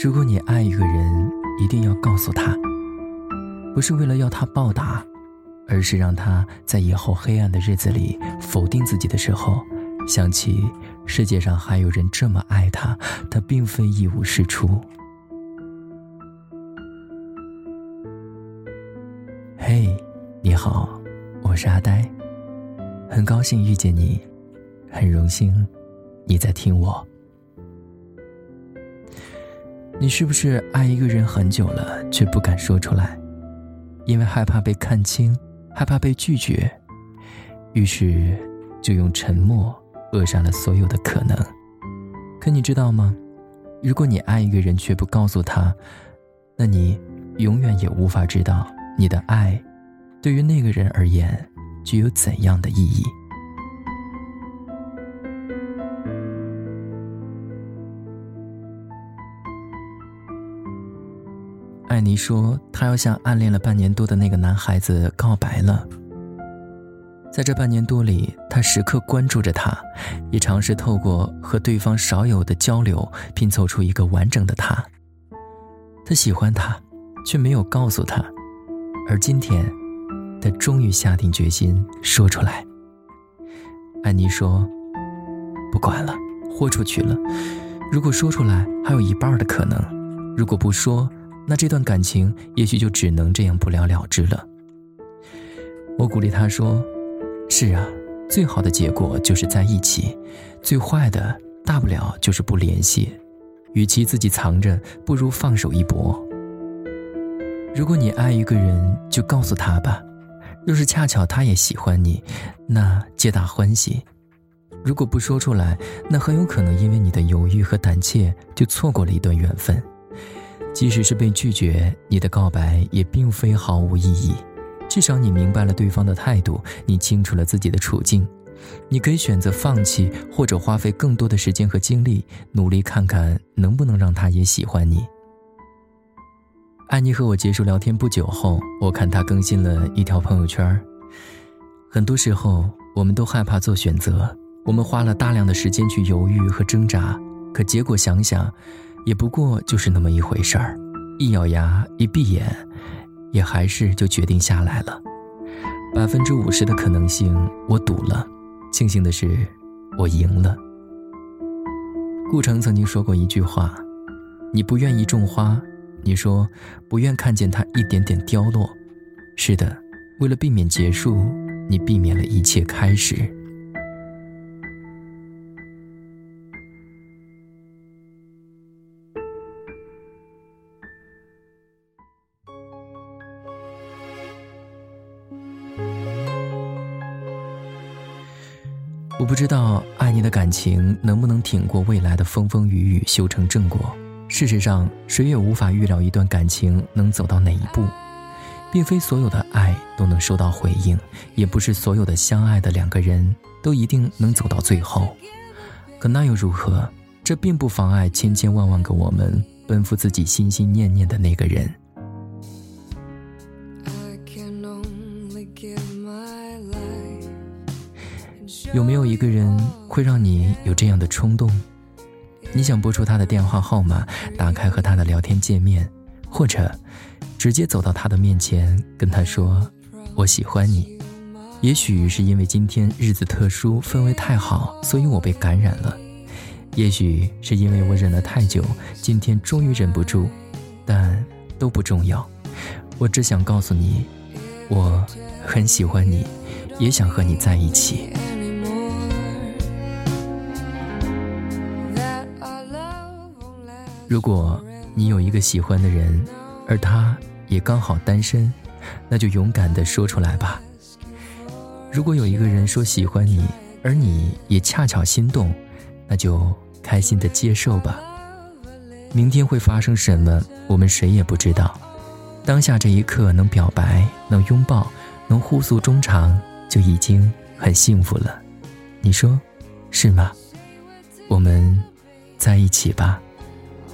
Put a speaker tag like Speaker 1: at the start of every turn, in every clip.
Speaker 1: 如果你爱一个人，一定要告诉他，不是为了要他报答，而是让他在以后黑暗的日子里否定自己的时候，想起世界上还有人这么爱他，他并非一无是处。嘿，你好，我是阿呆，很高兴遇见你，很荣幸你在听我。你是不是爱一个人很久了，却不敢说出来，因为害怕被看清，害怕被拒绝，于是就用沉默扼杀了所有的可能。可你知道吗？如果你爱一个人却不告诉他，那你永远也无法知道你的爱，对于那个人而言具有怎样的意义。艾妮说：“她要向暗恋了半年多的那个男孩子告白了。在这半年多里，她时刻关注着他，也尝试透过和对方少有的交流，拼凑出一个完整的他。她喜欢他，却没有告诉他。而今天，她终于下定决心说出来。”安妮说：“不管了，豁出去了。如果说出来，还有一半的可能；如果不说，”那这段感情也许就只能这样不了了之了。我鼓励他说：“是啊，最好的结果就是在一起，最坏的大不了就是不联系。与其自己藏着，不如放手一搏。如果你爱一个人，就告诉他吧。若是恰巧他也喜欢你，那皆大欢喜。如果不说出来，那很有可能因为你的犹豫和胆怯，就错过了一段缘分。”即使是被拒绝，你的告白也并非毫无意义。至少你明白了对方的态度，你清楚了自己的处境。你可以选择放弃，或者花费更多的时间和精力，努力看看能不能让他也喜欢你。安妮和我结束聊天不久后，我看她更新了一条朋友圈。很多时候，我们都害怕做选择，我们花了大量的时间去犹豫和挣扎，可结果想想。也不过就是那么一回事儿，一咬牙一闭眼，也还是就决定下来了。百分之五十的可能性我赌了，庆幸的是我赢了。顾城曾经说过一句话：“你不愿意种花，你说不愿看见它一点点凋落。”是的，为了避免结束，你避免了一切开始。我不知道爱你的感情能不能挺过未来的风风雨雨，修成正果。事实上，谁也无法预料一段感情能走到哪一步，并非所有的爱都能收到回应，也不是所有的相爱的两个人都一定能走到最后。可那又如何？这并不妨碍千千万万个我们奔赴自己心心念念的那个人。有没有一个人会让你有这样的冲动？你想拨出他的电话号码，打开和他的聊天界面，或者直接走到他的面前，跟他说：“我喜欢你。”也许是因为今天日子特殊，氛围太好，所以我被感染了；也许是因为我忍了太久，今天终于忍不住。但都不重要，我只想告诉你，我很喜欢你，也想和你在一起。如果你有一个喜欢的人，而他也刚好单身，那就勇敢的说出来吧。如果有一个人说喜欢你，而你也恰巧心动，那就开心的接受吧。明天会发生什么，我们谁也不知道。当下这一刻能表白、能拥抱、能互诉衷肠，就已经很幸福了。你说，是吗？我们在一起吧。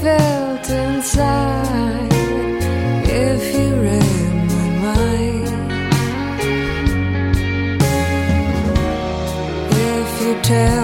Speaker 1: felt inside if you read my mind. If you tell.